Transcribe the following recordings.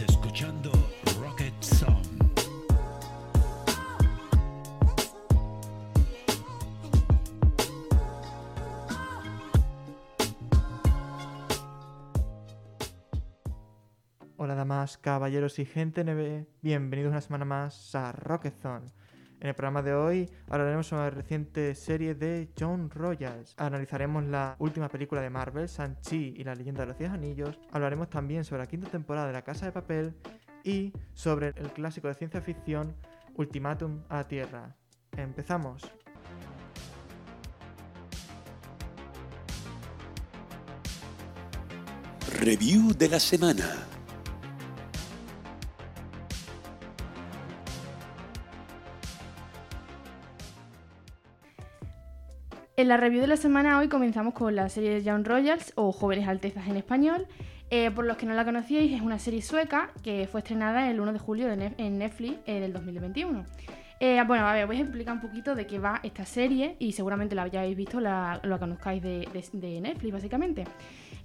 Escuchando Rocket Song. Hola damas, caballeros y gente NB, bienvenidos una semana más a Rocket Zone. En el programa de hoy hablaremos sobre la reciente serie de John Royals. Analizaremos la última película de Marvel, Shang-Chi y la leyenda de los 10 anillos. Hablaremos también sobre la quinta temporada de La Casa de Papel y sobre el clásico de ciencia ficción Ultimátum a la Tierra. Empezamos. Review de la semana. En la review de la semana hoy comenzamos con la serie de Young Royals o Jóvenes Altezas en español. Eh, por los que no la conocíais, es una serie sueca que fue estrenada el 1 de julio en Netflix eh, del 2021. Eh, bueno, a ver, voy a explicar un poquito de qué va esta serie y seguramente la hayáis visto, la, lo conozcáis de Netflix, básicamente.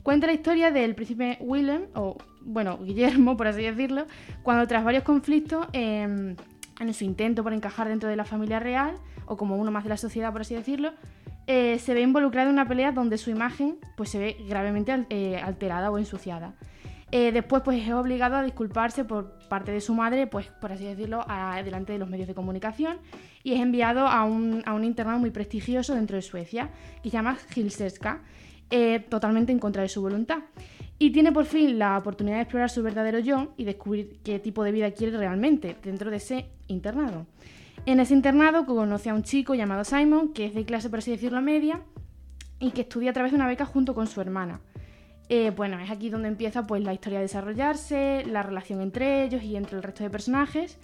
Cuenta la historia del príncipe Willem, o bueno, Guillermo, por así decirlo, cuando tras varios conflictos em, en su intento por encajar dentro de la familia real, o como uno más de la sociedad, por así decirlo, eh, se ve involucrado en una pelea donde su imagen pues, se ve gravemente eh, alterada o ensuciada. Eh, después pues, es obligado a disculparse por parte de su madre, pues, por así decirlo, a- delante de los medios de comunicación y es enviado a un, a un internado muy prestigioso dentro de Suecia, que se llama Hilseska, eh, totalmente en contra de su voluntad. Y tiene por fin la oportunidad de explorar su verdadero yo y descubrir qué tipo de vida quiere realmente dentro de ese internado. En ese internado conoce a un chico llamado Simon, que es de clase, por así decirlo, media, y que estudia a través de una beca junto con su hermana. Eh, bueno, es aquí donde empieza pues, la historia a desarrollarse, la relación entre ellos y entre el resto de personajes.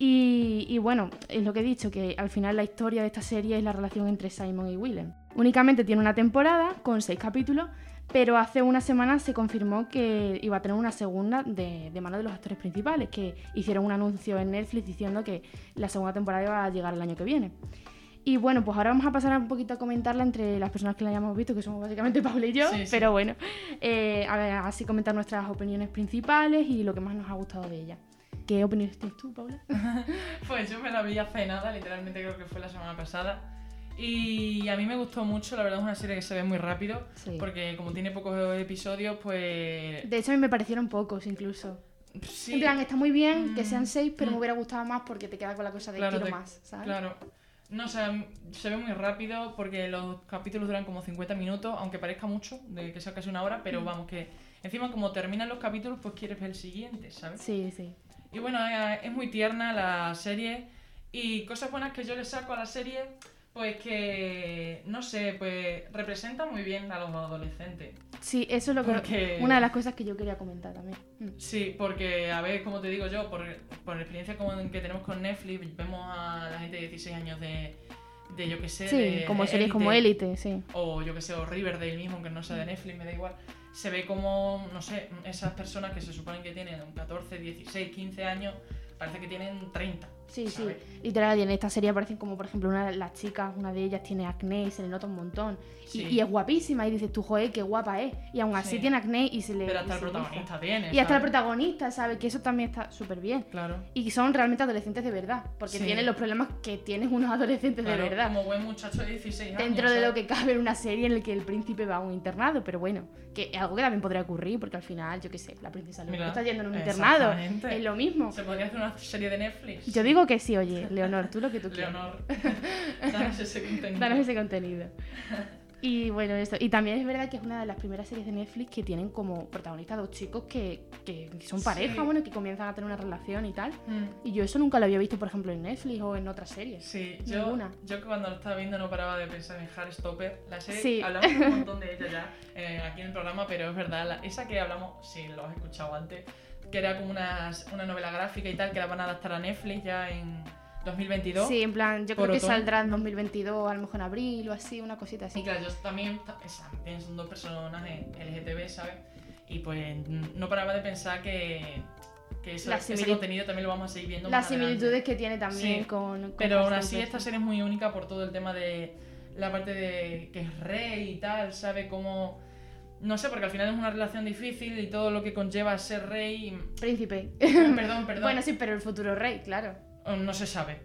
Y, y bueno, es lo que he dicho, que al final la historia de esta serie es la relación entre Simon y Willem. Únicamente tiene una temporada con seis capítulos, pero hace una semana se confirmó que iba a tener una segunda de, de mano de los actores principales, que hicieron un anuncio en Netflix diciendo que la segunda temporada iba a llegar el año que viene. Y bueno, pues ahora vamos a pasar un poquito a comentarla entre las personas que la hayamos visto, que somos básicamente Paula y yo, Sí, sí. pero bueno, eh, a ver, así comentar nuestras opiniones principales y lo que más nos ha gustado de ella. ¿Qué opiniones tienes tú, Paula? Pues yo me la vi hace nada, literalmente creo que fue la semana pasada. Y a mí me gustó mucho, la verdad es una serie que se ve muy rápido, Sí. porque como tiene pocos episodios, pues... De hecho, a mí me parecieron pocos incluso. Sí, En plan, está muy bien que Mm, sean seis, pero mm. me hubiera gustado más porque te queda con la cosa de Claro, quiero te- más, ¿sabes? claro. No, o sea, se ve muy rápido porque los capítulos duran como 50 minutos, aunque parezca mucho, de que sea casi una hora, Mm. pero vamos, que encima como terminan los capítulos, pues quieres ver el siguiente, ¿sabes? Sí, sí. Y bueno, eh, es muy tierna la serie. Y cosas buenas que yo le saco a la serie, pues que, no sé, pues representa muy bien a los adolescentes. Sí, eso es lo que... Porque- Una de las cosas que yo quería comentar también. Mm. Sí, porque, a ver, como te digo yo, por, por la experiencia como que tenemos con Netflix, vemos a la gente de 16 años de, de yo que sé, Sí, de como series como Élite, Élite, sí. o yo que sé, o Riverdale mismo, aunque no sea de Netflix, me da igual. Se ve como, no sé, esas personas que se suponen que tienen 14, 16, 15 años, parece que tienen 30. Sí, sí, ¿sabes? literal, y en esta serie aparecen como, por ejemplo, una de las chicas, una de ellas tiene acné y se le nota un montón. Y- Sí. Y, es guapísima, y dices tú, joder, qué guapa es. Y aún así Sí. tiene acné y se le. Pero y hasta el protagonista tiene. Y hasta el ¿sabes? protagonista, ¿sabes? Que eso también está súper bien. Claro. Y son realmente adolescentes de verdad, porque Sí. tienen los problemas que tienen unos adolescentes Claro, de verdad. Como buen muchacho de 16 años. Dentro de lo ¿sabes? que cabe en una serie en la que el príncipe va a un internado, pero bueno, que es algo que también podría ocurrir, porque al final, yo qué sé, la princesa Mira, está yendo en un internado, es lo mismo. Se podría hacer una serie de Netflix. Yo digo que sí, oye, Leonor, tú lo que tú quieras. Leonor, danos ese contenido. Danos ese contenido. Y bueno, esto. Y también es verdad que es una de las primeras series de Netflix que tienen como protagonistas dos chicos que, que son Sí. pareja, bueno, que comienzan a tener una relación y tal. Mm, Y yo eso nunca lo había visto, por ejemplo, en Netflix o en otras series. Sí, yo, Ninguna. yo que cuando lo estaba viendo no paraba de pensar en Heartstopper, la serie, Sí. hablamos un montón de ella ya eh, aquí en el programa, pero es verdad, la- esa que hablamos, si lo has escuchado antes, que era como una, una novela gráfica y tal, que la van a adaptar a Netflix ya en 2022. Sí, en plan, yo creo que otoño. saldrá en 2022, a lo mejor en abril o así, una cosita así. Y claro, yo también, también son dos personajes LGTB, ¿sabes? Y pues no paraba de pensar que, que eso- ese contenido también lo vamos a seguir viendo Las más adelante. similitudes que tiene también Sí, con, con Pero aún así esta serie es muy única por todo el tema de la parte de que es rey y tal, sabe cómo no sé, porque al final es una relación difícil y todo lo que conlleva ser rey. Príncipe. Perdón, perdón. bueno, sí, pero el futuro rey, claro. Oh, No se sabe.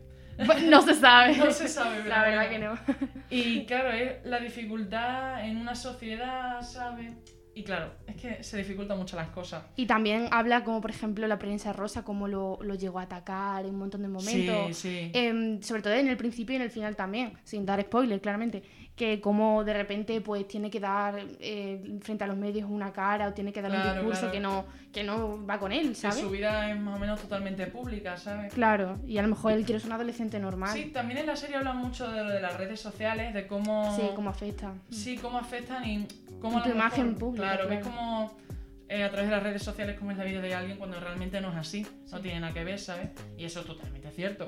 Bueno, no se sabe. No se sabe, pero La verdad bueno. que no. Y claro, es la dificultad en una sociedad, ¿sabes? Y claro, es que se dificultan mucho las cosas. Y también habla como, por ejemplo, la prensa rosa, cómo lo, lo llegó a atacar en un montón de momentos. Sí, sí. Em, sobre todo en el principio y en el final también, sin dar spoiler, claramente. Que como de repente pues tiene que dar eh, frente a los medios una cara o tiene que dar un Claro, discurso claro. que no que no va con él, que ¿sabes? su vida es más o menos totalmente pública, ¿sabes? Claro, y a lo mejor él quiere ser un adolescente normal. Sí, también en la serie hablan mucho de lo de las redes sociales, de cómo... Sí, cómo afecta. Sí, cómo afectan y cómo Y tu imagen mejor- pública, Claro, ves claro. como eh, a través de las redes sociales cómo es la vida de alguien cuando realmente no es así, no tiene nada que ver, ¿sabes? Y eso es totalmente cierto.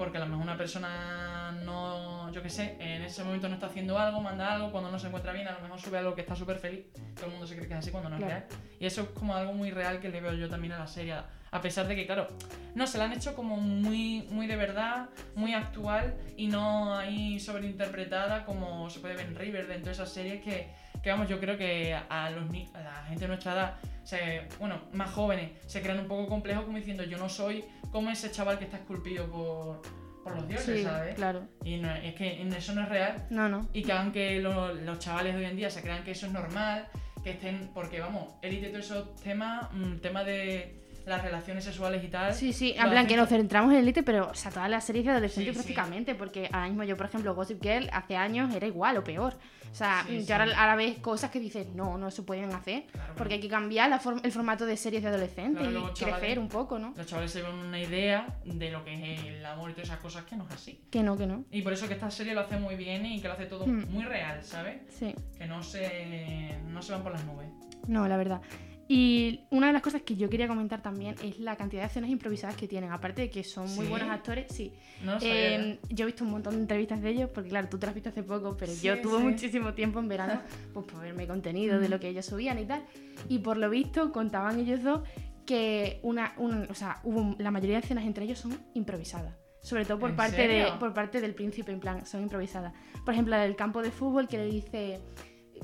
Porque a lo mejor una persona no, yo qué sé, en ese momento no está haciendo algo, manda algo, cuando no se encuentra bien, a lo mejor sube algo que está súper feliz, todo el mundo se cree que es así cuando no Claro. es real. Y eso es como algo muy real que le veo yo también a la serie, a pesar de que, claro, no, se la han hecho como muy, muy de verdad, muy actual y no ahí sobreinterpretada como se puede ver en Riverdale, en todas esas series que, que vamos, yo creo que a, los, a la gente de nuestra edad, se, bueno, más jóvenes, se crean un poco complejos como diciendo yo no soy como ese chaval que está esculpido por, por los dioses, Sí, ¿sabes? claro. Y no, es que eso no es real No, no. y que hagan que lo- los chavales de hoy en día se crean que eso es normal, que estén, porque vamos, élite todos esos temas, mm, tema de las relaciones sexuales y tal. Sí, sí, en plan que nos centramos en Elite, pero o sea, todas las series de adolescentes Sí, sí. prácticamente, porque ahora mismo yo, por ejemplo, Gossip Girl hace años era igual o peor. O sea, Sí, yo sí. ahora, ahora ves cosas que dices, no, no se pueden hacer, Claro, porque hay que cambiar la form- el formato de series de adolescentes Claro, y luego, crecer chavales- un poco, ¿no? Los chavales se ven una idea de lo que es el amor y todas esas cosas que no es así. Que no, que no. Y por eso que esta serie lo hace muy bien y que lo hace todo Hmm. muy real, ¿sabes? Sí. Que no se, no se van por las nubes. No, la verdad. Y una de las cosas que yo quería comentar también es la cantidad de escenas improvisadas que tienen. Aparte de que son muy ¿Sí? buenos actores, sí. No. Eh, yo he visto un montón de entrevistas de ellos, porque claro, tú te las has visto hace poco, pero Sí, yo tuve sí. muchísimo tiempo en verano pues, por verme contenido de lo que ellos subían y tal. Y por lo visto contaban ellos dos que una, un- o sea, hubo, la mayoría de escenas entre ellos son improvisadas. Sobre todo por ¿En parte, de, por parte del príncipe, en plan, son improvisadas. Por ejemplo, la del campo de fútbol que le dice...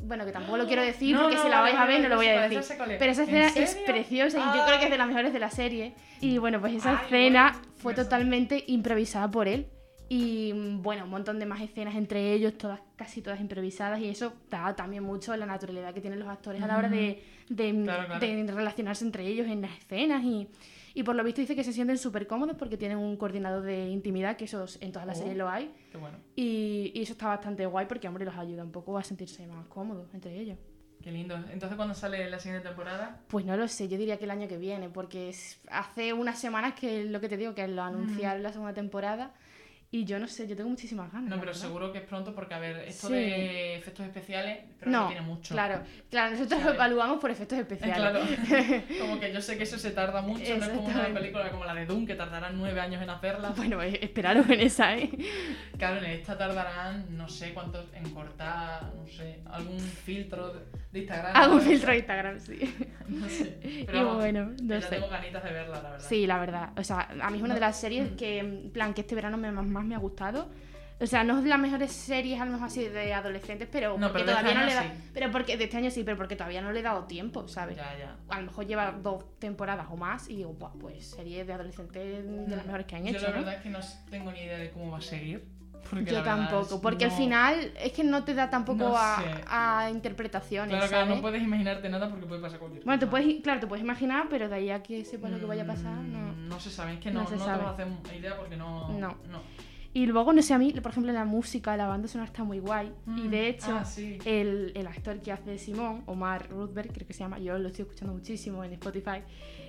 Bueno, que tampoco lo quiero decir No, porque no, si la vale, vais a ver no lo voy a decir. es. Pero esa ¿En escena es preciosa y yo creo que es de las mejores de la serie. Y bueno, pues esa Ay, escena bueno, fue me totalmente improvisada por él. Y mm, bueno, un montón de más escenas entre ellos, todas casi todas improvisadas. Y eso da también mucho la naturalidad que tienen los actores a la hora de, de, Claro, claro. de relacionarse entre ellos en las escenas. Y, y por lo visto dice que se sienten súper cómodos porque tienen un coordinador de intimidad, que eso en todas las Oh. series lo hay. Qué bueno. Y, y eso está bastante guay porque, hombre, los ayuda un poco a sentirse más cómodos entre ellos. Qué lindo. Entonces, ¿cuándo sale la siguiente temporada? Pues no lo sé, yo diría que el año que viene, porque hace unas semanas que lo que te digo, que lo anunciaron la segunda temporada y yo no sé, yo tengo muchísimas ganas. No, pero verdad. seguro que es pronto porque, a ver, esto Sí. de efectos especiales, pero No, no tiene mucho. claro, claro, nosotros lo ¿Sabes? evaluamos por efectos especiales. Claro, como que yo sé que eso se tarda mucho, no es como una película como la de Doom que tardarán nueve años en hacerla. Bueno, eh, esperaros en esa, ¿eh? Claro, en esta tardarán no sé cuántos en cortar, no sé, algún filtro de, Instagram. ¿sabes? filtro de Instagram, sí. No sé. Pero y vamos, bueno, no ya sé. tengo ganitas de verla, la verdad. Sí, la verdad. O sea, a mí es una de las series que, en plan, que este verano me, más, más me ha gustado. O sea, no es de las mejores series, a lo mejor así de adolescentes, pero No, porque pero de todavía este no le da. sí. Pero porque de este año sí, pero porque todavía no le he dado tiempo, ¿sabes? Ya, ya. a lo mejor lleva dos temporadas o más y digo, pues series de adolescentes de las mejores que han Yo hecho, la ¿no? verdad es que no tengo ni idea de cómo va a seguir. Porque Yo tampoco, porque al no- final es que no te da tampoco No a, a interpretaciones, Claro, claro, ¿sabes? no puedes imaginarte nada porque puede pasar cualquier Bueno, te cosa. puedes, claro, te puedes imaginar, pero de ahí a que sepas lo que vaya a pasar, no. Mm, No se sabe, es que No no, se no, sabe. te vas a hacer idea porque no. No. no. Y luego, no sé, a mí, por ejemplo, la música, la banda sonora está muy guay. y Mm, de hecho, ah, sí. el, el actor que hace Simón, Omar Ruthberg, creo que se llama, yo lo estoy escuchando muchísimo en Spotify.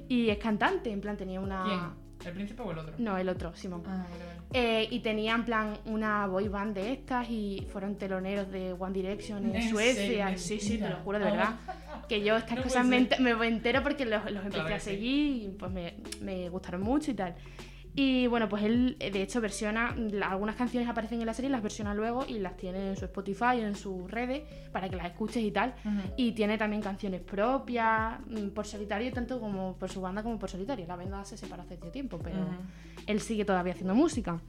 Y es cantante, en plan, tenía una. ¿Quién? ¿El príncipe o el otro? No, el otro, Simón. Ah, vale, vale. Eh, y tenía en plan una boy band de estas y fueron teloneros de One Direction en, ¿En Suecia. Sí, sí, te lo juro de verdad. Que yo estas No cosas me, me entero porque los, los empecé Claro a sí. seguir y pues me, me gustaron mucho y tal. Y bueno, pues él eh, de hecho versiona, la- algunas canciones aparecen en la serie, las versiona luego y las tiene en su Spotify, en sus redes, para que las escuches y tal. Y tiene también canciones propias, mm, por solitario, tanto como por su banda como por solitario. La banda se separó hace tiempo, pero él sigue todavía haciendo música.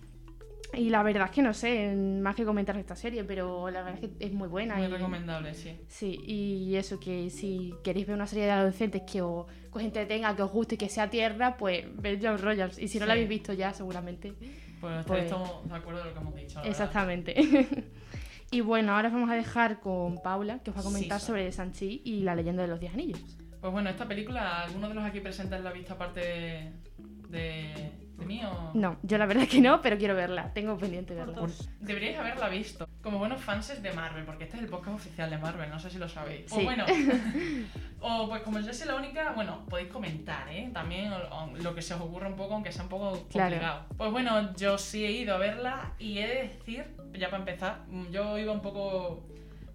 Y la verdad es que no sé más que comentar esta serie, pero la verdad es que es muy buena. Muy y- recomendable, sí. Sí, y eso, que si queréis ver una serie de adolescentes que os, que os entretenga, que os guste y que sea tierna, pues ved John Royals. Y si no la Sí. habéis visto ya, seguramente. Pues, Pues- estamos de acuerdo de lo que hemos dicho. la verdad. Exactamente. y bueno, ahora os vamos a dejar con Paula, que os va a comentar Sí, sobre Sanchi y la leyenda de los Diez Anillos. Pues bueno, esta película, ¿alguno de los aquí presentes la ha visto aparte de, de, o...? No, yo la verdad que no, pero quiero verla. Tengo pendiente verla. Pues Deberíais haberla visto. Como buenos fans de Marvel, porque este es el podcast oficial de Marvel, no sé si lo sabéis. O Sí. bueno, o pues como yo soy la única, bueno, podéis comentar, ¿eh? También o- o lo que se os ocurra un poco, aunque sea un poco Claro. complicado. Pues bueno, yo sí he ido a verla y he de decir, ya para empezar, yo iba un poco,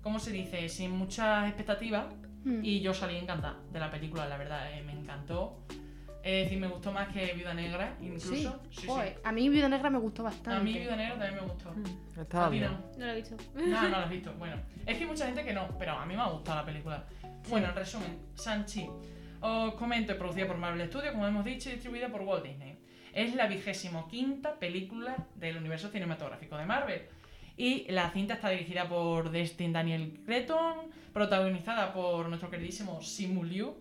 ¿cómo se dice? Sin muchas expectativas Mm. y yo salí encantada de la película, la verdad, eh, me encantó. Es decir, me gustó más que Viuda Negra, incluso. Sí, Sí, sí. Joder, a mí Viuda Negra me gustó A bastante. mí Viuda Negra también me gustó. Mm. Estaba A ti bien. no. No lo he visto. No, no lo has visto. Bueno, es que hay mucha gente que no, pero a mí me ha gustado la película. Bueno, en resumen, Sanchi. Os comento, producida por Marvel Studios, como hemos dicho, y distribuida por Walt Disney. Es la vigésimo quinta película del universo cinematográfico de Marvel. Y la cinta está dirigida por Destin Daniel Cretton, protagonizada por nuestro queridísimo Simu Liu,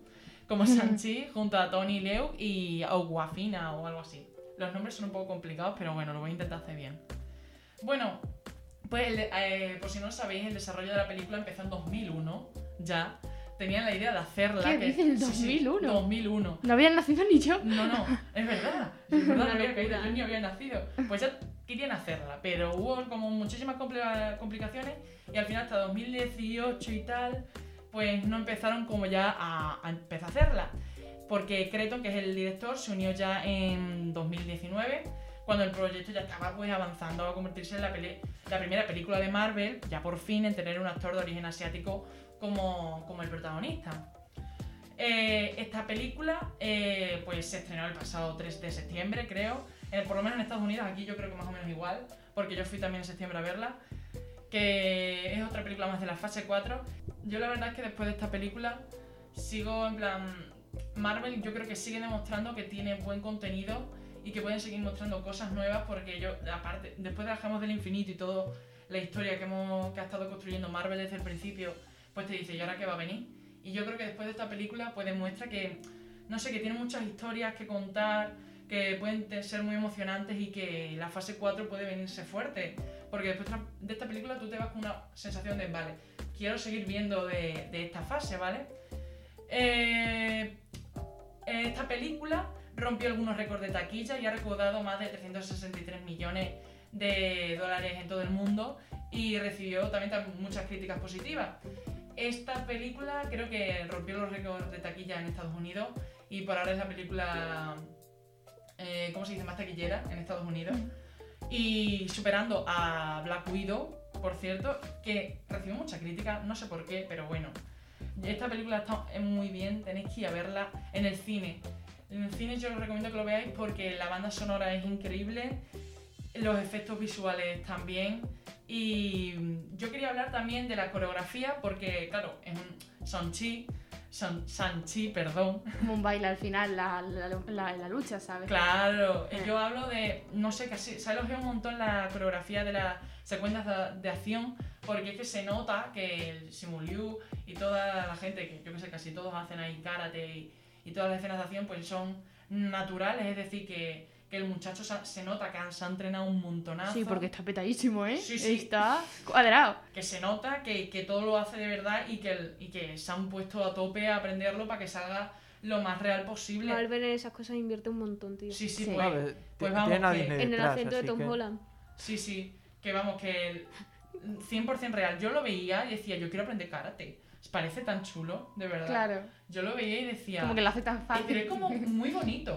como Sanchi, junto a Tony Leung y Aguafina o algo así. Los nombres son un poco complicados, pero bueno, lo voy a intentar hacer bien. Bueno, pues el de- eh, por si no lo sabéis, el desarrollo de la película empezó en 2001, ya. Tenían la idea de hacerla. ¿Qué que- dices, sí, sí, 2001? 2001. No habían nacido ni yo. No, no, es verdad. Es verdad, no había caído, yo ni había nacido. Pues ya querían hacerla, pero hubo como muchísimas compli- complicaciones y al final hasta 2018 y tal, pues no empezaron como ya a, empezar a hacerla. Porque Creton, que es el director, se unió ya en 2019, cuando el proyecto ya estaba pues avanzando a convertirse en la, la primera película de Marvel, ya por fin en tener un actor de origen asiático como, como el protagonista. Eh, esta película eh, pues se estrenó el pasado 3 de septiembre, creo. Eh, por lo menos en Estados Unidos, aquí yo creo que más o menos igual, porque yo fui también en septiembre a verla. Que es otra película más de la fase 4. Yo la verdad es que después de esta película sigo en plan... Marvel yo creo que sigue demostrando que tiene buen contenido y que pueden seguir mostrando cosas nuevas porque yo, aparte, después de las Gemas del Infinito y toda la historia que, hemos, que ha estado construyendo Marvel desde el principio, pues te dice, ¿y ahora qué va a venir? Y yo creo que después de esta película pues demuestra que, no sé, que tiene muchas historias que contar, que pueden ser muy emocionantes y que la fase 4 puede venirse fuerte. Porque después de esta película tú te vas con una sensación de, vale, quiero seguir viendo de, esta fase, ¿vale? Eh, esta película rompió algunos récords de taquilla y ha recaudado más de 363 millones de dólares en todo el mundo y recibió también tam- muchas críticas positivas. Esta película creo que rompió los récords de taquilla en Estados Unidos y por ahora es la película, eh, ¿cómo se dice?, más taquillera en Estados Unidos. Y superando a Black Widow, por cierto, que recibió mucha crítica, no sé por qué, pero bueno. Esta película está muy bien, tenéis que ir a verla en el cine. En el cine yo os recomiendo que lo veáis porque la banda sonora es increíble, los efectos visuales también. Y yo quería hablar también de la coreografía porque, claro, es un Sanchi, San, Sanchi, perdón. Como un baile al final, la, la, la- la lucha, ¿sabes? Claro, Eh. yo hablo de, no sé, casi, se ha elogiado un montón la coreografía de las secuencias de, de acción, porque es que se nota que el Simu Liu y toda la gente, que yo que sé, casi todos hacen ahí karate y, y todas las escenas de acción, pues son naturales, es decir, que, que el muchacho se, nota que se ha entrenado un montonazo. Sí, porque está petadísimo, ¿eh? Sí, sí. Está cuadrado. que se nota que, que todo lo hace de verdad y que, el- y que se han puesto a tope a aprenderlo para que salga lo más real posible. Marvel en esas cosas invierte un montón, tío. Sí, sí, Sí. pues, Vale, pues vamos, que- Disney en el detrás, acento de Tom que- Holland. Sí, sí, que vamos, que el 100% real. Yo lo veía y decía, yo quiero aprender karate. Parece tan chulo, de verdad. Claro. Yo lo veía y decía, Como que lo hace tan "Eh, pero fácil. es como muy bonito.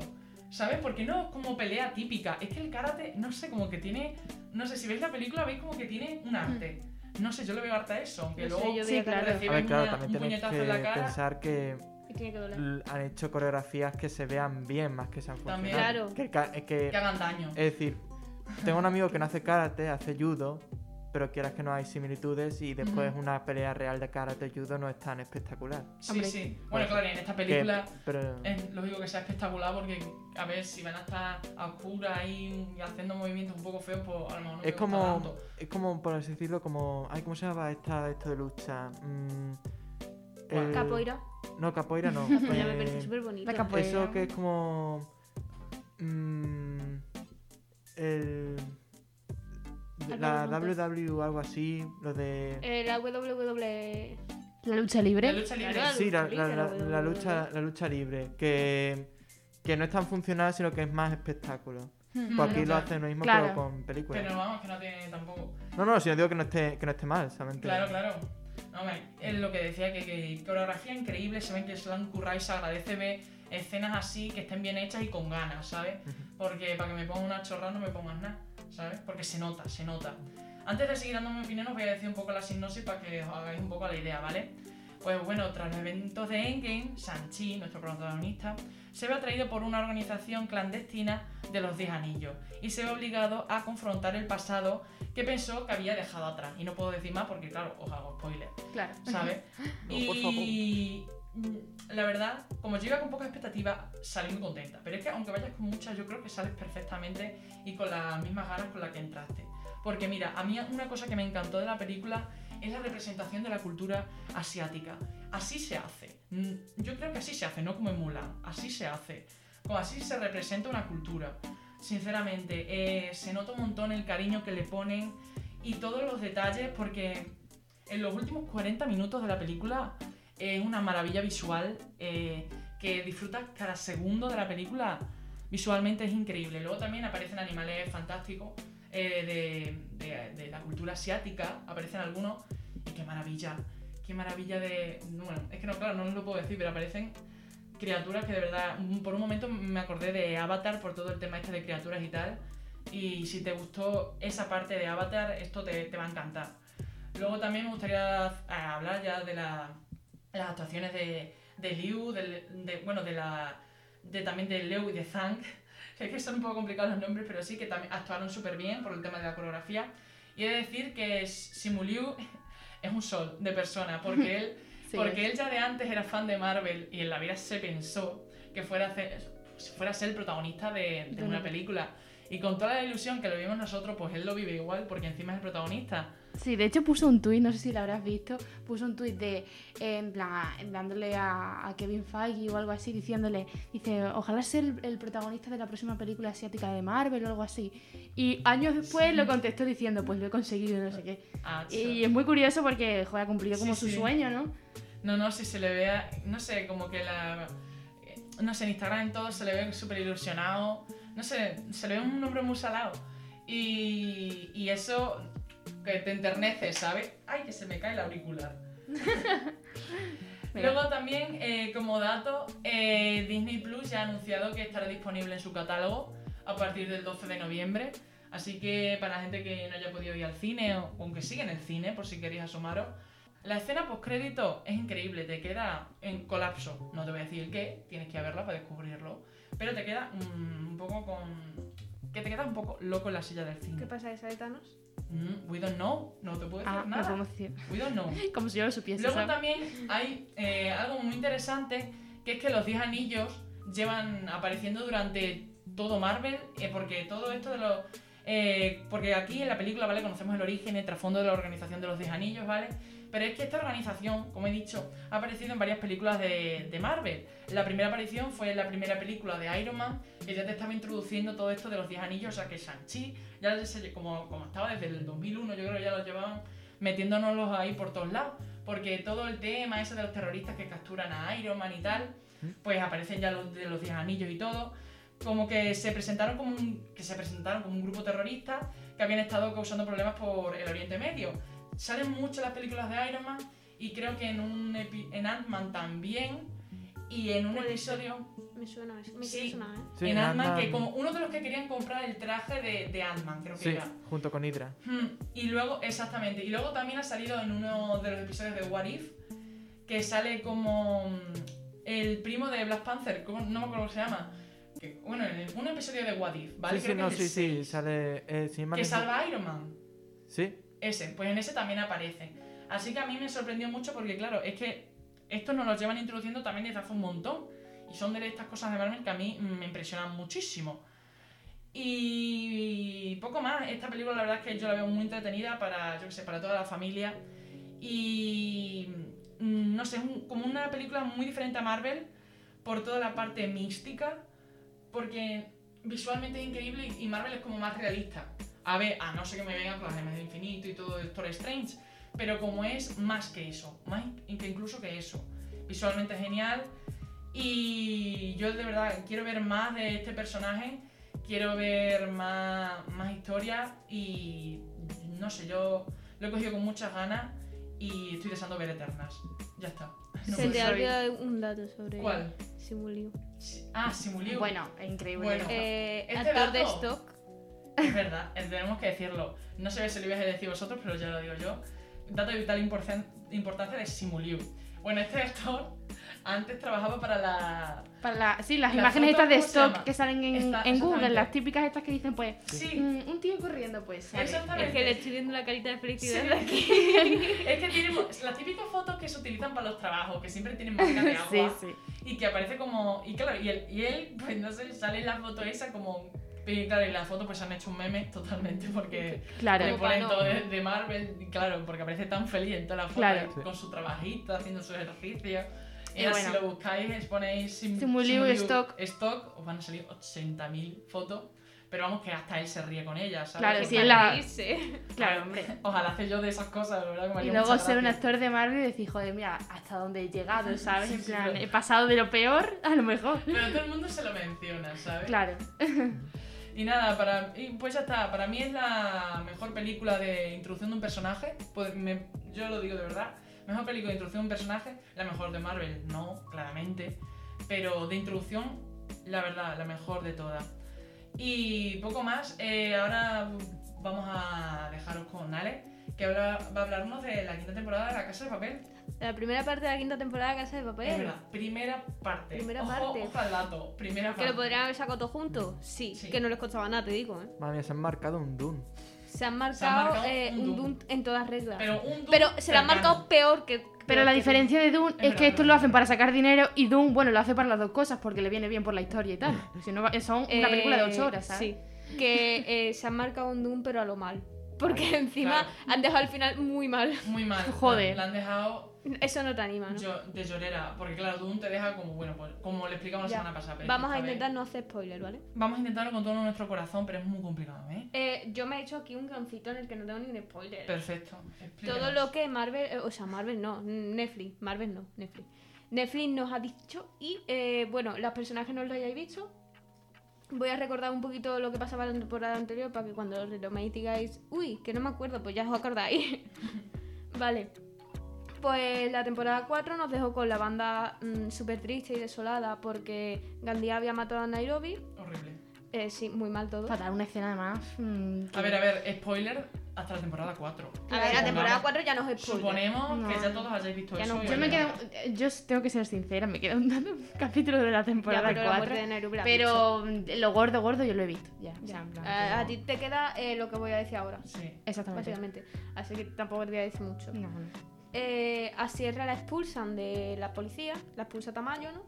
¿Sabes? Porque no es como pelea típica. Es que el karate, no sé, como que tiene. No sé, si veis la película, veis como que tiene un arte. No sé, yo le veo arte a eso. Aunque No sé, luego yo Sí, claro. recibes ver, claro, una- también un tenéis puñetazo que en la cara. pensar que Y tiene que doler. l- han hecho coreografías que se vean bien más que sean También. funcionales. Claro. Que, que, Que hagan daño. es decir, tengo un amigo que no hace karate, hace judo pero quieras que no hay similitudes y después una pelea real de karate judo no es tan espectacular. Sí, Hombre. sí. Bueno, Pues, claro, en esta Que- película pero es lógico que sea espectacular porque, a ver, si van a estar a oscuras ahí y haciendo movimientos un poco feos, pues a lo mejor no me es gusta como, tanto. es como, por así decirlo, como... Ay, ¿cómo se llama esta, esto de lucha? Mm, el- Capoeira. No, capoeira no. Capoeira me eh, parece súper bonito. La capoeira. Eso que es como. mm, el. La. WW algo así, lo de. Eh, la WWE. La lucha libre. La lucha libre. Sí, la, lucha la- libre, la- la lucha, la lucha libre. Que, que no es tan funcional, sino que es más espectáculo. Mm. Pues aquí lo hacen lo mismo, Claro. pero con películas. Pero vamos, que no tiene tampoco. No, no, si no digo que no esté, que no esté mal, solamente. Claro, claro. No, hombre, es lo que decía, que, que coreografía increíble, se ven que se han currado y se agradece ver escenas así que estén bien hechas y con ganas, ¿sabes? Porque para que me ponga una chorra no me pongas nada, ¿sabes? Porque se nota, se nota. Antes de seguir dando mi opinión, os voy a decir un poco la sinopsis para que os hagáis un poco la idea, ¿vale? Pues bueno, tras los eventos de Endgame, Shang-Chi, nuestro protagonista, se ve atraído por una organización clandestina de los 10 anillos y se ve obligado a confrontar el pasado que pensó que había dejado atrás. Y no puedo decir más porque, claro, os hago spoiler, Claro. ¿sabes? No, y la verdad, como yo iba con pocas expectativas, salí muy contenta. Pero es que aunque vayas con muchas, yo creo que sales perfectamente y con las mismas ganas con las que entraste. Porque mira, a mí una cosa que me encantó de la película es la representación de la cultura asiática. Así se hace. Mm, Yo creo que así se hace, no como en Mulan. Así se hace. Como así se representa una cultura. Sinceramente, eh, se nota un montón el cariño que le ponen y todos los detalles porque en los últimos 40 minutos de la película es una maravilla visual eh, que disfrutas cada segundo de la película. Visualmente es increíble. Luego también aparecen animales fantásticos eh, de, de- la cultura asiática, aparecen algunos. Y qué maravilla, qué maravilla de... Bueno, es que no, claro, no lo puedo decir, pero aparecen criaturas que de verdad, un- por un momento me acordé de Avatar por todo el tema este de criaturas y tal. Y si te gustó esa parte de Avatar, esto te, te va a encantar. Luego también me gustaría eh, hablar ya de la- las actuaciones de, de Liu, de, bueno, de la de también de Leo y de Zhang, que es que son un poco complicados los nombres, pero sí que también actuaron súper bien por el tema de la coreografía. Y he de decir que Simu Liu es un sol de persona, porque él, Sí, porque él ya de antes era fan de Marvel y en la vida se pensó que fuera a, hacer- fuera a ser el protagonista de, de una- película. Y con toda la ilusión que lo vimos nosotros, pues él lo vive igual, porque encima es el protagonista. Sí, de hecho puso un tuit, no sé si lo habrás visto, puso un tuit de, eh, en plan, dándole a, a Kevin Feige o algo así, diciéndole, dice, ojalá sea el, el protagonista de la próxima película asiática de Marvel o algo así. Y años después lo contestó diciendo, pues lo he conseguido, no sé qué. Ah, Y es muy curioso porque, joder, ha cumplido como Sí, su sueño, ¿no? No, no, si se le vea, no sé, como que la... No sé, en Instagram en todo se le ve súper ilusionado. No sé, se le ve un hombre muy salado. Y, y eso que te enternece, ¿sabes? Ay, que se me cae el auricular. Luego también, eh, como dato, eh, Disney Plus ya ha anunciado que estará disponible en su catálogo a partir del 12 de noviembre. Así que para la gente que no haya podido ir al cine, o aunque sigue en el cine, por si queréis asomaros, la escena postcrédito es increíble, te queda en colapso. No te voy a decir el qué, tienes que verla para descubrirlo. Pero te queda mm, un poco con. que te quedas un poco loco en la silla del ¿Qué cine. pasa esa de Thanos? Mm, we don't know, no te puedo decir Ah, no nada. podemos decir. We don't know. Como si yo lo supiese, Luego ¿sabes? también hay eh, algo muy interesante, que es que los 10 anillos llevan apareciendo durante todo Marvel, eh, porque todo esto de los... eh, porque aquí en la película, ¿vale? Conocemos el origen, el trasfondo de la organización de los 10 anillos, ¿vale? Pero es que esta organización, como he dicho, ha aparecido en varias películas de, de Marvel. La primera aparición fue en la primera película de Iron Man, que ya te estaba introduciendo todo esto de los 10 anillos, o sea que Shang-Chi, ya se- como, como estaba desde el 2001, yo creo que ya lo llevaban metiéndonos ahí por todos lados. Porque todo el tema ese de los terroristas que capturan a Iron Man y tal, pues aparecen ya los de los 10 anillos y todo. Como que se presentaron como un, que se presentaron como un grupo terrorista que habían estado causando problemas por el Oriente Medio. Salen mucho las películas de Iron Man y creo que en un epi- en Ant-Man también y en un Puede ser. episodio Me suena, me Sí. sonar, ¿eh? Sí, en Ant-Man que como uno de los que querían comprar el traje de, de Ant-Man, creo que Sí, era. junto con Hydra. Hmm, Y luego, exactamente. Y luego también ha salido en uno de los episodios de What If, que sale como mm, el primo de Black Panther, ¿cómo- no me acuerdo cómo se llama. Que, bueno, en un episodio de What If, ¿vale? sí, sí, que no, es sí, sale. Eh, Que salva a Iron Man. Sí, Ese, pues en ese también aparece. Así que a mí me sorprendió mucho porque, claro, es que estos nos los llevan introduciendo también desde hace un montón. Y son de estas cosas de Marvel que a mí me impresionan muchísimo. Y poco más. Esta película la verdad es que yo la veo muy entretenida para, yo qué sé, para toda la familia. Y mm, no sé, es como una película muy diferente a Marvel por toda la parte mística, porque visualmente es increíble y Marvel es como más realista. A ver, a no ser que me vengan con las gemas del infinito y todo Doctor Strange, pero como es más que eso, más que incluso que eso. Visualmente genial y yo de verdad quiero ver más de este personaje, quiero ver más, más historia y no sé, yo lo he cogido con muchas ganas y estoy deseando ver Eternas. Ya está. No Se te ha olvidado un dato sobre ¿Cuál? Simuliu. Ah, Simuliu. Bueno, es increíble. Bueno. Eh, Este actor de stock. Es verdad, tenemos que decirlo. No sé si lo ibais a decir vosotros, pero ya lo digo yo. Dato de vital importan- importancia de Simuliu. Bueno, este actor antes trabajaba para la... Para la- sí, las La imágenes foto, estas de ¿cómo se stock que salen en, Está- en Google, las típicas estas que dicen, pues, Sí, mm, un tío corriendo, pues. exactamente. Es que le estoy viendo la carita de felicidad Sí. de aquí. Es que tiene las típicas fotos que se utilizan para los trabajos, que siempre tienen marca de agua. Sí, sí. Y que aparece como. Y claro, y él, y él, pues no sé, sale en la foto esa como. Y claro, en la foto pues han hecho un meme totalmente porque Claro. le ponen todo de, de Marvel, y claro, porque aparece tan feliz en toda la foto Claro. con su trabajito, haciendo sus ejercicios. Y Y ahora bueno. si lo buscáis, ponéis sim, Simuliu stock. stock, os van a salir 80.000 fotos. Pero vamos, que hasta él se ríe con ellas, ¿sabes? Claro, sí, es la- reírse. Claro, hombre. Ojalá hace yo de esas cosas, de verdad. que me Y luego ser un actor de Marvel y decir, joder, mira, hasta dónde he llegado, ¿sabes? Sí, En sí, plan, pero- he pasado de lo peor a lo mejor. Pero todo el mundo se lo menciona, ¿sabes? Claro. Y nada, para, y pues ya está. Para mí es la mejor película de introducción de un personaje. Pues yo lo digo de verdad. Mejor película de introducción de un personaje. La mejor de Marvel, no, claramente. Pero de introducción, la verdad, la mejor de todas. Y poco más. eh, ahora vamos a dejaros con Ale, que va a hablarnos de la quinta temporada de La Casa de Papel. La primera parte de la quinta temporada de Casa de Es Papel. verdad, primera parte. Primera ojo, parte. Ojo al dato, primera parte. Que lo podrían haber sacado todos juntos. Sí, Sí. que no les costaba nada, te digo. ¿eh? Madre mía, se han marcado un Dune. Se han Se han marcado, marcado eh, un un Doom. Doom en todas reglas. Pero, un Doom Pero se la han marcado peor que. Pero la que diferencia de Dune es, verdad, que es estos lo hacen para sacar dinero y Dune, bueno, lo hace para las dos cosas porque le viene bien por la historia y tal. Si no, son una película de Eh, 8 horas, ¿sabes? Sí. Que eh, se han marcado un Doom, pero a lo mal. Porque encima claro. han dejado el final muy mal. Muy mal. Joder. La han dejado Eso no te anima, ¿no? yo- de llorera. Porque claro, Doom te deja como, bueno, pues como le explicamos la Ya. semana pasada. pero Vamos a vez- intentar no hacer spoiler, ¿vale? Vamos a intentarlo con todo nuestro corazón, pero es muy complicado, ¿eh? Eh, yo me he hecho aquí un guioncito en el que no tengo ni spoiler. Perfecto. explícanos. Todo lo que Marvel, eh, o sea, Marvel no, Netflix, Marvel no, Netflix. Netflix nos ha dicho y, eh, bueno, los personajes no los hayáis visto. Voy a recordar un poquito lo que pasaba en la temporada anterior para que cuando lo retoméis digáis, uy, que no me acuerdo, pues ya os acordáis. vale. Pues la temporada 4 nos dejó con la banda súper triste y desolada porque Gandhi había matado a Nairobi. Horrible. Eh, sí, muy mal todo. Fatal, una escena además. mm, que- A ver, a ver, spoiler hasta la temporada 4. A ver, la temporada 4 ya no es spoiler. Suponemos No. que ya todos hayáis visto Ya eso. no- Yo me quedo. Yo tengo que ser sincera, me queda un capítulo de la Ya, temporada pero la 4. muerte de Nairobi la has Pero mm, lo gordo, gordo yo lo he visto. Ya, en plan, A, a ti te queda eh, lo que voy a decir ahora, Sí. Exactamente. básicamente. Así que tampoco te voy a decir mucho. No, no. Eh, a Sierra la expulsan de la policía, la expulsa Tamayo, ¿no?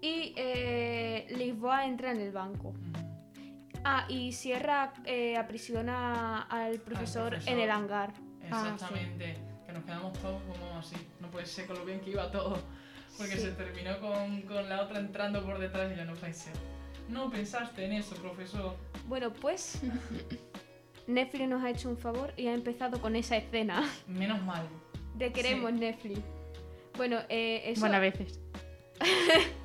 Y eh, Lisboa entra en el banco. Ah, y Sierra eh, aprisiona al profesor, profesor. en el hangar. Ah, Exactamente. Que nos quedamos todos como así. No puede ser con lo bien que iba todo. Porque Sí. se terminó con, con la otra entrando por detrás y ya no ser. No pensaste en eso, profesor. Bueno, pues Netflix nos ha hecho un favor y ha empezado con esa escena Menos mal. De queremos Netflix. Bueno, eh, eso... Bueno, a veces.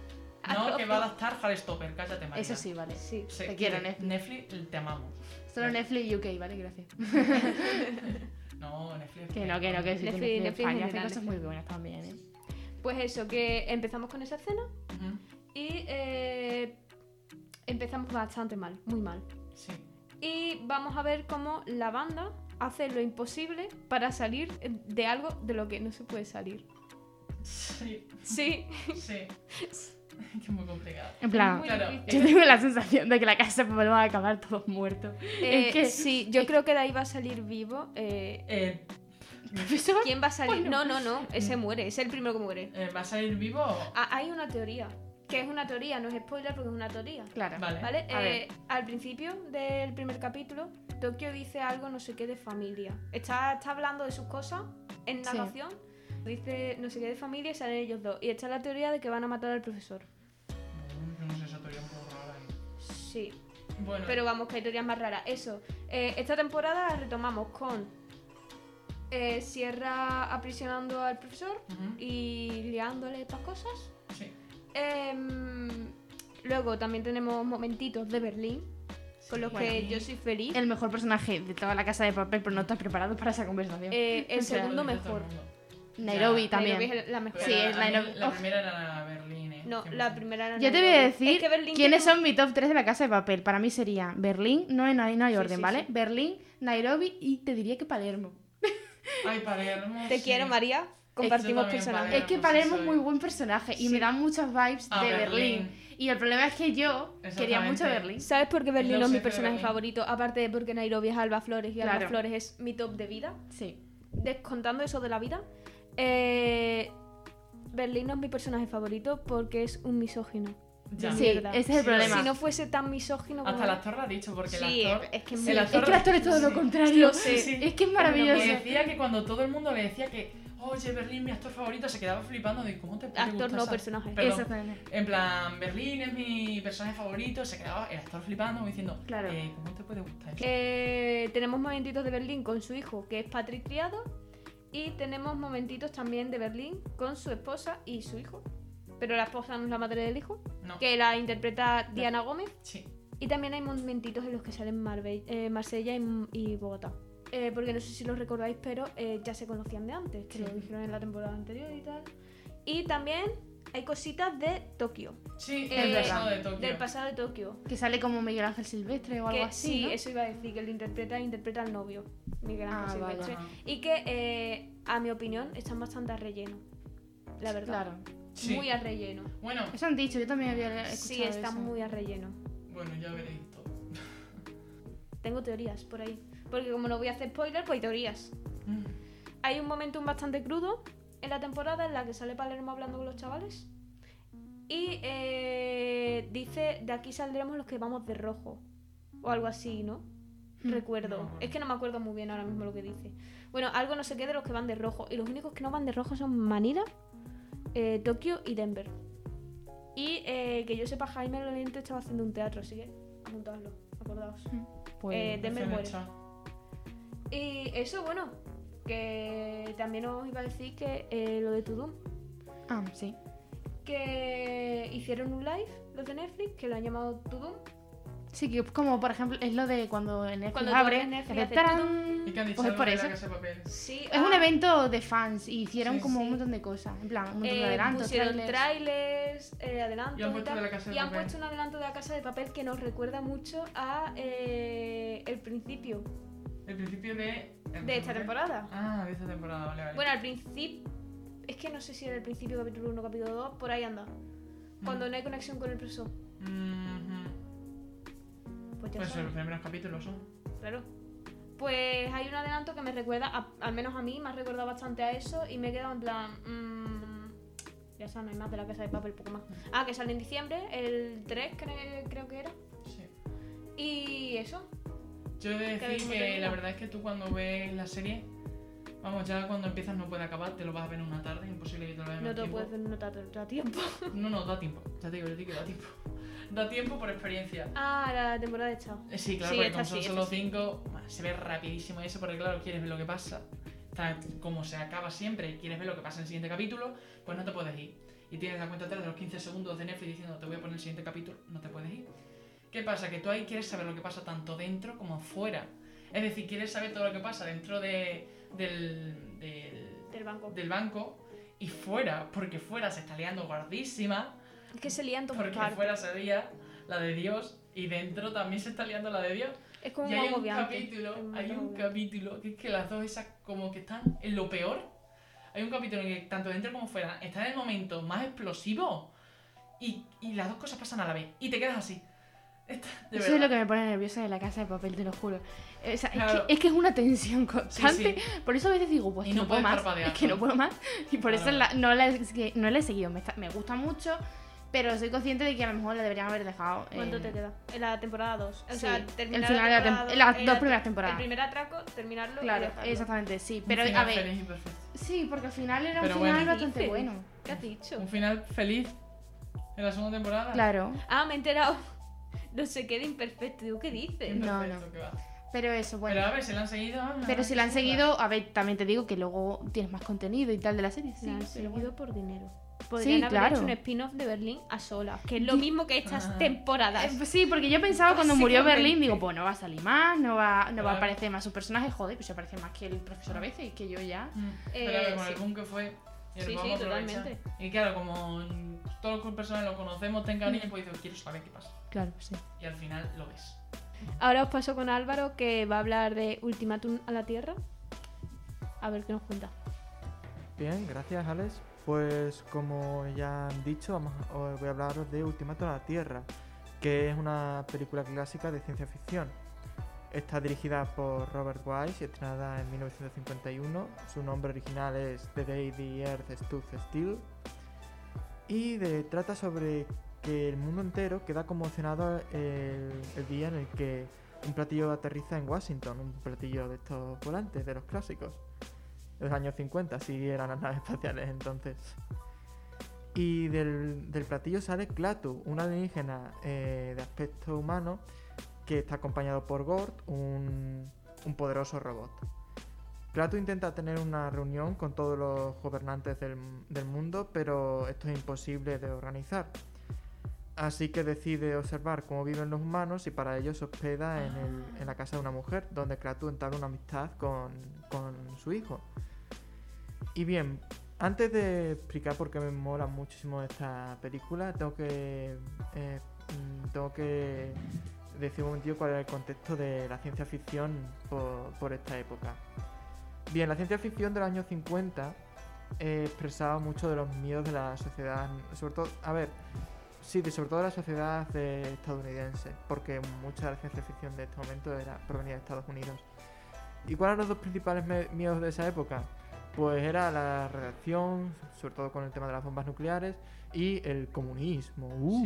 No, que va a adaptar Heartstopper, cállate, María. Eso sí, vale. Sí. Se Te quiero. Netflix. Netflix, te amamos. Solo Netflix UK, ¿vale? Gracias. No, Netflix. Que no, que no, que sí. Netflix- Netflix Netflix España hace cosas muy buenas también, ¿eh? Pues eso, que empezamos con esa escena y eh, empezamos bastante mal, muy mal. Sí. Y vamos a ver cómo la banda hace lo imposible para salir de algo de lo que no se puede salir. Sí, Sí, sí. que es muy complicado. En plan, Claro. yo tengo la sensación de que la casa papel va a acabar todos muertos. Eh, es que- sí, yo creo que de ahí va a salir vivo. eh, Eh, ¿Quién va a salir? Bueno. No, no, no. Ese muere. Es el primero que muere. eh, ¿Va a salir vivo? Ah, hay una teoría. Que es una teoría, no es spoiler porque es una teoría. Claro. Vale. ¿Vale? A Eh, al principio del primer capítulo, Tokio dice algo no sé qué de familia. Está, está hablando de sus cosas en Sí. narración. Dice no sé qué de familia y salen ellos dos. Y está la teoría de que van a matar al profesor. Mm, Yo no sé, esa teoría un poco rara. ahí. Sí. Bueno, Pero vamos, que hay teorías más raras. Eso. eh, esta temporada la retomamos con eh, Sierra aprisionando al profesor y liándole para cosas. Em, luego también tenemos momentitos de Berlín, con los que yo soy feliz. El mejor personaje de toda la casa de papel, pero no estás preparado para esa conversación. Eh, el O sea, segundo mejor. Nairobi ya. también. Nairobi es la mejor. Sí, la- es Nairobi. La primera era Berlín, eh. No, 100%. la primera era Yo te voy a Nairobi. decir Es que Berlín quiénes tiene son mi top 3 de la casa de papel. Para mí sería Berlín, no, hay- no hay, no hay Sí, orden, sí, ¿vale? sí. Berlín, Nairobi y te diría que Palermo. Ay, Palermo. Te sí. quiero, María. Compartimos personajes. Es que sí Palermo es muy buen personaje y Sí. me da muchas vibes A de Berlín. Berlín. Y el problema es que yo quería mucho. Berlín. ¿Sabes por qué Berlín no es mi personaje favorito? Aparte de porque Nairobi es Alba Flores y Alba. Flores es mi top de vida. Sí. Descontando eso de la vida. eh, Berlín no es mi personaje favorito porque es un misógino. Ya. Sí, mierda. ese es el Sí, problema. Si no fuese tan misógino como Hasta actor lo ha dicho, porque Sí, el actor. es que es el muy- actor- Es que es todo lo sí. contrario. Sí, sí. Es que es Y maravilloso. decía que cuando todo el mundo le decía que, oye, Berlín, mi actor favorito, se quedaba flipando de cómo te puede Actor gustar no, esa- personaje. Perdón. Exactamente. En plan, Berlín es mi personaje favorito, se quedaba el actor flipando, diciendo, Claro. eh, ¿cómo te puede gustar eso? Eh, tenemos momentitos de Berlín con su hijo, que es Patrick Criado. Y tenemos momentitos también de Berlín con su esposa y su hijo. Pero la esposa no es la madre del hijo, No. que la interpreta Diana Gómez. Sí. Y también hay momentitos en los que salen Marbe- eh, Marsella y, y Bogotá. Eh, porque no sé si lo recordáis, pero eh, ya se conocían de antes, que Sí. lo dijeron en la temporada anterior y tal. Y también hay cositas de Tokio, Sí, Eh, el pasado de Tokio. del pasado de Tokio. Que sale como Miguel Ángel Silvestre o algo Que, así. sí, ¿no? eso iba a decir, que el interpreta interpreta al novio, Miguel Ah, Ángel. Silvestre. Y que, eh, a mi opinión, están bastante a relleno. La verdad. Claro. Sí. Muy a relleno. Bueno, Eso han dicho, yo también había escuchado Sí, está eso. muy a relleno. bueno, ya veréis todo. Tengo teorías por ahí. Porque como no voy a hacer spoiler, pues hay teorías. Mm. Hay un momento bastante crudo en la temporada en la que sale Palermo hablando con los chavales. Y eh, dice, de aquí saldremos los que vamos de rojo. O algo así, ¿no? Hmm. Recuerdo. No es que no me acuerdo muy bien ahora mismo lo que dice. Bueno, algo no sé qué de los que van de rojo. Y los únicos que no van de rojo son Manila, eh, Tokio y Denver. Y eh, que yo sepa, Jaime Lolente estaba haciendo un teatro, así que apuntadlo, acordaos. Pues, Eh, Denver muere. hecha. Y eso, bueno, que también os iba a decir que eh, lo de Tudum, Ah, sí. que hicieron un live, los de Netflix, que lo han llamado Tudum. Sí, que como por ejemplo es lo de cuando Netflix Cuando abre, Netflix, hace. ¿Y qué han dicho Pues es por eso. la casa de papel? Sí, Es un evento de fans y hicieron Sí, como sí. un montón de cosas. En plan, un montón de Eh, adelantos, trailers. trailers, eh, adelantos Y han y, puesto tal, de la Casa de y han Papel. puesto un adelanto de la casa de papel que nos recuerda mucho a eh, el principio El principio de... de esta temporada. Ah, de esta temporada, vale, vale. Bueno, al principio. Es que no sé si era el principio, capítulo 1, capítulo 2, por ahí anda. Cuando no hay conexión con el profesor. Mhm. Pues ya Pues sabes, los primeros capítulos son. claro. Pues hay un adelanto que me recuerda, a- al menos a mí, me ha recordado bastante a eso y me he quedado en plan. mm, ya está, no hay más de la casa de papel, poco más. Ah, que sale en diciembre, el 3 cre- creo que era. Sí. Y eso. Yo he de decir que la verdad es que tú cuando ves la serie, vamos, ya cuando empiezas no puede acabar, te lo vas a ver en una tarde, imposible que te lo veas en No te tiempo. puedes notar a tiempo. No, no, da tiempo. Ya te digo, yo digo que da tiempo. Da tiempo por experiencia. Ah, la temporada de Chao. Eh, Sí, claro, Sí, porque como son sí, solo sí. cinco, bah, se ve rapidísimo eso, porque claro, quieres ver lo que pasa. Como se acaba siempre y quieres ver lo que pasa en el siguiente capítulo, pues no te puedes ir. Y tienes la cuenta atrás de los 15 segundos de Netflix diciendo te voy a poner el siguiente capítulo, no te puedes ir. ¿Qué pasa? Que tú ahí quieres saber lo que pasa tanto dentro como fuera. Es decir, quieres saber todo lo que pasa dentro de, del, del, Del banco. del banco y fuera, porque fuera se está liando gordísima. Es que se lían todas Porque partes. fuera se lía la de Dios y dentro también se está liando la de Dios. Es como y hay un capítulo, hay un capítulo que es que las dos esas como que están en lo peor. Hay un capítulo en que tanto dentro como fuera está en el momento más explosivo y, y las dos cosas pasan a la vez. Y te quedas así. De Eso es verdad. lo que me pone nerviosa de la casa de papel, te lo juro. O sea, es, Claro. que, es que es una tensión constante. Sí, Por eso a veces digo, pues Y que no no, puedo más. Es que no puedo más. Y por eso Claro. la- no, la, es que no la he seguido. Me, está- me gusta mucho, pero soy consciente de que a lo mejor la deberían haber dejado. ¿Cuánto en- te queda? En la temporada 2. O Sí, sea, el terminar final de la temporada tem- dos, las el dos primeras temporadas. El primer atraco, terminarlo y Claro, dejarlo. exactamente, sí. Pero final a ver, feliz y perfecto. sí, porque al final era Pero un final bueno. bastante bueno. ¿Qué has dicho? Un final feliz en la segunda temporada. Claro, Ah, me he enterado. No se queda imperfecto. Digo, ¿qué dices? Qué No, no. que va. pero eso, bueno. Pero a ver, si la han seguido. ah, Pero si la han qué seguido, a ver, también te digo que luego tienes más contenido y tal de la serie. Sí, han pero seguido bueno. por dinero. Podrían Sí, haber claro. hecho un spin-off de Berlín a solas, que es lo mismo que estas Ah. temporadas. Eh, pues sí, porque yo pensaba cuando murió. Berlín, digo, pues no va a salir más, no va, no va a aparecer más su personaje. Joder, pues se aparece más que el profesor a veces, que yo ya. Mm. Eh, Pero a ver, con sí. el boom que fue. y Sí, sí, totalmente. Y claro, como mm, todos los personajes lo conocemos, ten cariño, pues dices, quiero saber qué pasa. Claro, sí. Y al final lo ves. Ahora os paso con Álvaro, que va a hablar de Ultimátum a la Tierra. A ver qué nos cuenta. Bien, gracias Alex. Pues como ya han dicho, vamos, a- os voy a hablaros de Ultimátum a la Tierra, que es una película clásica de ciencia ficción. Está dirigida por Robert Wise y estrenada en 1951. Su nombre original es The Day the Earth Stood Still. Y de- trata sobre que el mundo entero queda conmocionado el, el día en el que un platillo aterriza en Washington, un platillo de estos volantes, de los clásicos de los años 50, si eran las naves espaciales entonces. Y del, platillo sale Clatu, un alienígena eh, de aspecto humano que está acompañado por Gort, un, poderoso robot. Clatu intenta tener una reunión con todos los gobernantes del mundo, pero esto es imposible de organizar. Así que decide observar cómo viven los humanos y para ello se hospeda en, el- en la casa de una mujer, donde Clatu entabla una amistad con, con su hijo. Y bien, antes de explicar por qué me mola muchísimo esta película, tengo que, eh, mm, tengo que decir un momentito cuál era el contexto de la ciencia ficción por, por esta época. Bien, la ciencia ficción de los años 50 eh, expresaba mucho de los miedos de la sociedad, sobre todo, a ver, sí, de, sobre todo la sociedad de estadounidense, porque mucha de la ciencia ficción de este momento era provenía de Estados Unidos. ¿Y cuáles eran los dos principales miedos de esa época? Pues era la redacción, sobre todo con el tema de las bombas nucleares, y el comunismo. Uh.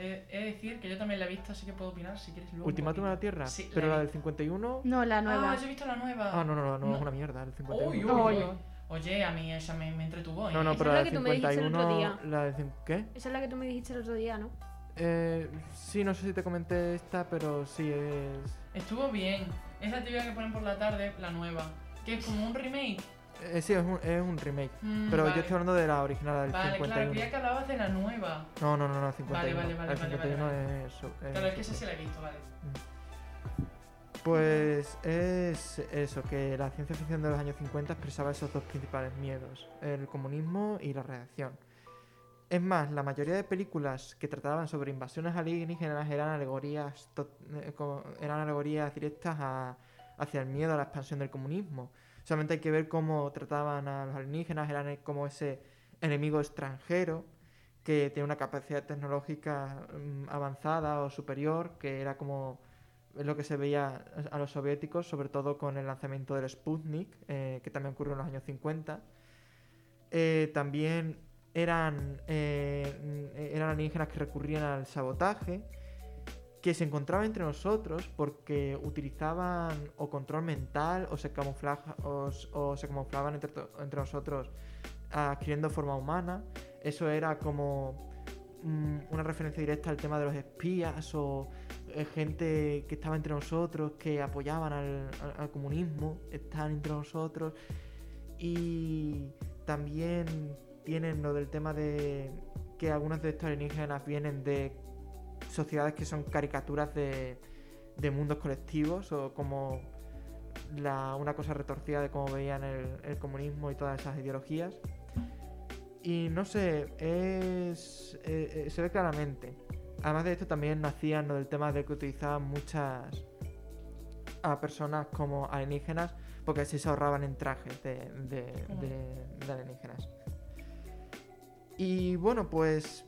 He, he de decir que yo también la he visto, así que puedo opinar si quieres luego. Ultimátum a la Tierra, Sí, pero la la del 51... No, la nueva. Ah, yo he visto la nueva. Ah, no, no, no, no, No. es una mierda, el 51. Uy, uy. Oye, a mí esa me, me entretuvo. ¿eh? No, no, Esa pero es la la del que tú me dijiste el otro 51... día. La cin- ¿Qué? Esa es la que tú me dijiste el otro día, ¿no? Eh, sí, no sé si te comenté esta, pero sí es... Estuvo bien. Es la típica que ponen por la tarde, la nueva. Que es como un remake. eh, sí, es un, es un remake. Mm, Pero vale. yo estoy hablando de la original, la del Vale, claro, 51. creía que hablabas de la nueva. No, no, no, no, 51. Vale, vale, vale, el vale, 51 vale, es... Claro, es que esa sí la he visto, vale. Pues es eso, que la ciencia ficción de los años 50 expresaba esos dos principales miedos, el comunismo y la radiación. Es más, la mayoría de películas que trataban sobre invasiones alienígenas eran alegorías, eh, eran alegorías directas hacia el miedo a la expansión del comunismo. Solamente hay que ver cómo trataban a los alienígenas, eran como ese enemigo extranjero que tiene una capacidad tecnológica mm, avanzada o superior, que era como es lo que se veía a los soviéticos, sobre todo con el lanzamiento del Sputnik, eh, que también ocurrió en los años 50. Eh, también eran, eh, eran alienígenas que recurrían al sabotaje, que se encontraban entre nosotros porque utilizaban o control mental o se, camuflaban entre, entre nosotros adquiriendo forma humana. Eso era como mm, una referencia directa al tema de los espías o gente que estaba entre nosotros, que apoyaban al, comunismo, están entre nosotros. Y también tienen lo del tema de que algunos de estos alienígenas vienen de sociedades que son caricaturas de, mundos colectivos o como una cosa retorcida de cómo veían el, el comunismo y todas esas ideologías. Y no sé, es, eh, eh, se ve claramente. Además de esto también nacían lo del tema de que utilizaban muchas a personas como alienígenas porque así se ahorraban en trajes de, de- de- de alienígenas. Y bueno, pues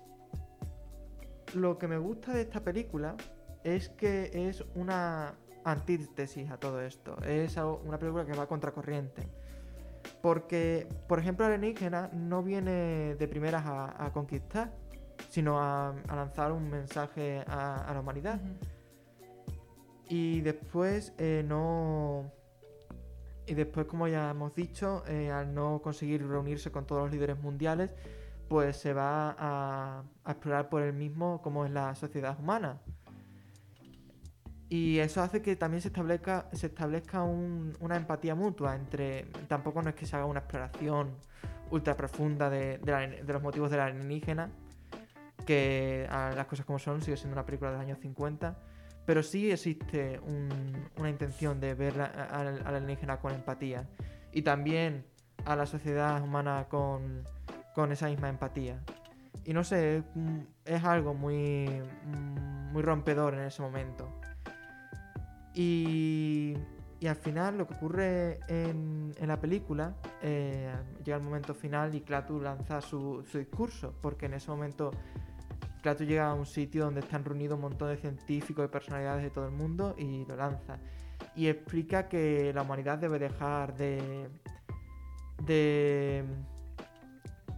lo que me gusta de esta película es que es una antítesis a todo esto. Es una película que va contracorriente. Porque, por ejemplo, Alienígena no viene de primeras a, a conquistar, sino a, a lanzar un mensaje a, a la humanidad. Y después eh, no. Y después, como ya hemos dicho, eh, al no conseguir reunirse con todos los líderes mundiales, pues se va a, a explorar por él mismo cómo es la sociedad humana. Y eso hace que también se establezca, se establezca un- una empatía mutua entre. Tampoco no es que se haga una exploración ultra profunda de, de la- de los motivos de la alienígena, que las cosas como son, sigue siendo una película del año 50. Pero sí existe un- una intención de ver al al alienígena con empatía. Y también a la sociedad humana con, con esa misma empatía. Y no sé, es, mm, algo muy, mm, muy rompedor en ese momento. Y, y al final lo que ocurre en, en la película, eh, llega el momento final y Klaatu lanza su, su discurso, porque en ese momento Klaatu llega a un sitio donde están reunidos un montón de científicos y personalidades de todo el mundo y lo lanza. Y explica que la humanidad debe dejar de. de.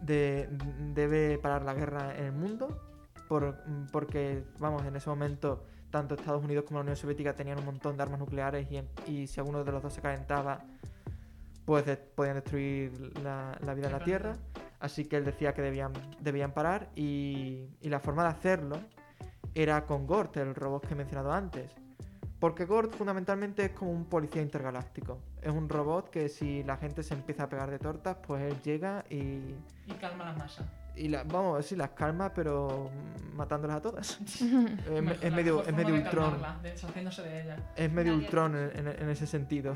de- debe parar la guerra en el mundo. por- porque, vamos, en ese momento, tanto Estados Unidos como la Unión Soviética tenían un montón de armas nucleares y, si alguno de los dos se calentaba, pues de- podían destruir la, la vida en la Tierra. Así que él decía que debían, debían parar y, y la forma de hacerlo era con Gort, el robot que he mencionado antes. Porque Gort fundamentalmente es como un policía intergaláctico. Es un robot que si la gente se empieza a pegar de tortas, pues él llega y, Y calma las masas. y la- vamos, sí las calma, pero matándolas a todas. es, Mejor- medio, es medio de Ultron. de ella. Es medio Nadie Ultron ha en, en- en ese sentido.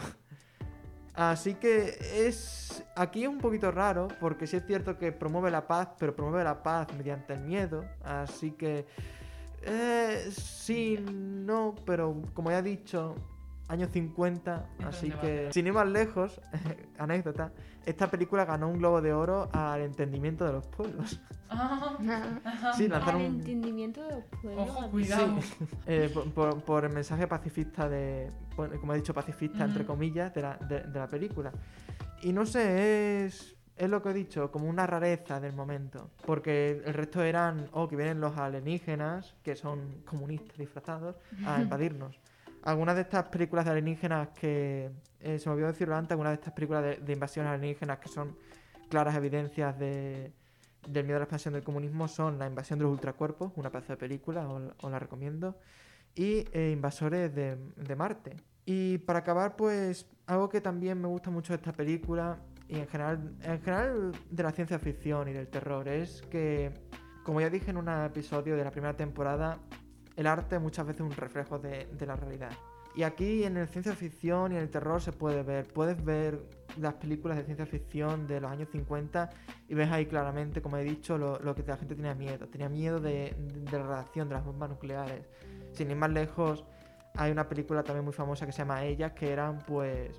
Así que es. Aquí es un poquito raro, porque sí es cierto que promueve la paz, pero promueve la paz mediante el miedo. Así que. eh, sí, no, pero como ya he dicho, años 50. Entra en así que. Sin ir más lejos, anécdota, esta película ganó un globo de oro al entendimiento de los pueblos. Ah. Sí, Al lanzaron un, entendimiento de los pueblos. Ojo, cuidado. eh, por, por- por el mensaje pacifista de, bueno, como he dicho, pacifista entre comillas, de la, de, de la película. Y no sé, es, es lo que he dicho, como una rareza del momento. Porque el resto eran, oh, que vienen los alienígenas, que son comunistas disfrazados, a invadirnos. Algunas de estas películas de alienígenas que, eh, se me olvidó decirlo antes, algunas de estas películas de, de invasiones alienígenas que son claras evidencias de, del miedo a la expansión del comunismo son La invasión de los ultracuerpos, una pedazo de película, os, os la recomiendo, y eh, Invasores de, de Marte. Y para acabar, pues algo que también me gusta mucho de esta película, y en general, en general de la ciencia ficción y del terror, es que, como ya dije en un episodio de la primera temporada, el arte muchas veces es un reflejo de, la realidad. Y aquí en el ciencia ficción y en el terror se puede ver. Puedes ver las películas de ciencia ficción de los años 50 y ves ahí claramente, como he dicho, lo, que la gente tenía miedo. Tenía miedo de, la radiación, de las bombas nucleares. Sin ir más lejos, hay una película también muy famosa que se llama Ellas, que eran pues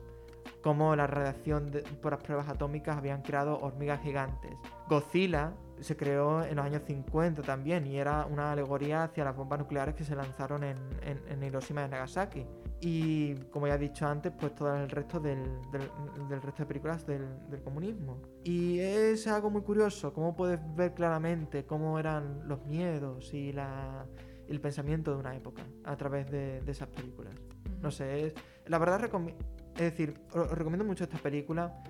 como la radiación por las pruebas atómicas habían creado hormigas gigantes. Godzilla se creó en los años 50 también y era una alegoría hacia las bombas nucleares que se lanzaron en, en, en Hiroshima y Nagasaki. Y como ya he dicho antes, pues todo el resto del, del- del resto de películas del, del comunismo. Y es algo muy curioso, cómo puedes ver claramente cómo eran los miedos y la, el pensamiento de una época a través de, de esas películas. No sé, es, la verdad es decir, os recomiendo mucho esta película.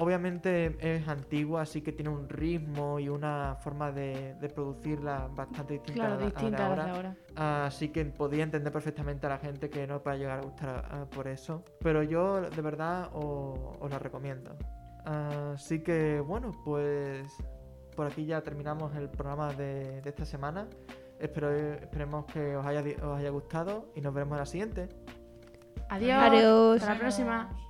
Obviamente es antigua, así que tiene un ritmo y una forma de, de producirla bastante distinta Claro, a la- a la de distinta a de ahora. ahora. Así que podía entender perfectamente a la gente que no pueda llegar a gustar ah, por eso. Pero yo de verdad os la recomiendo. Así que bueno, pues por aquí ya terminamos el programa de, de esta semana. Espero, esperemos que os haya, os haya gustado y nos veremos en la siguiente. Adiós. Adiós. Hasta la próxima. Adiós.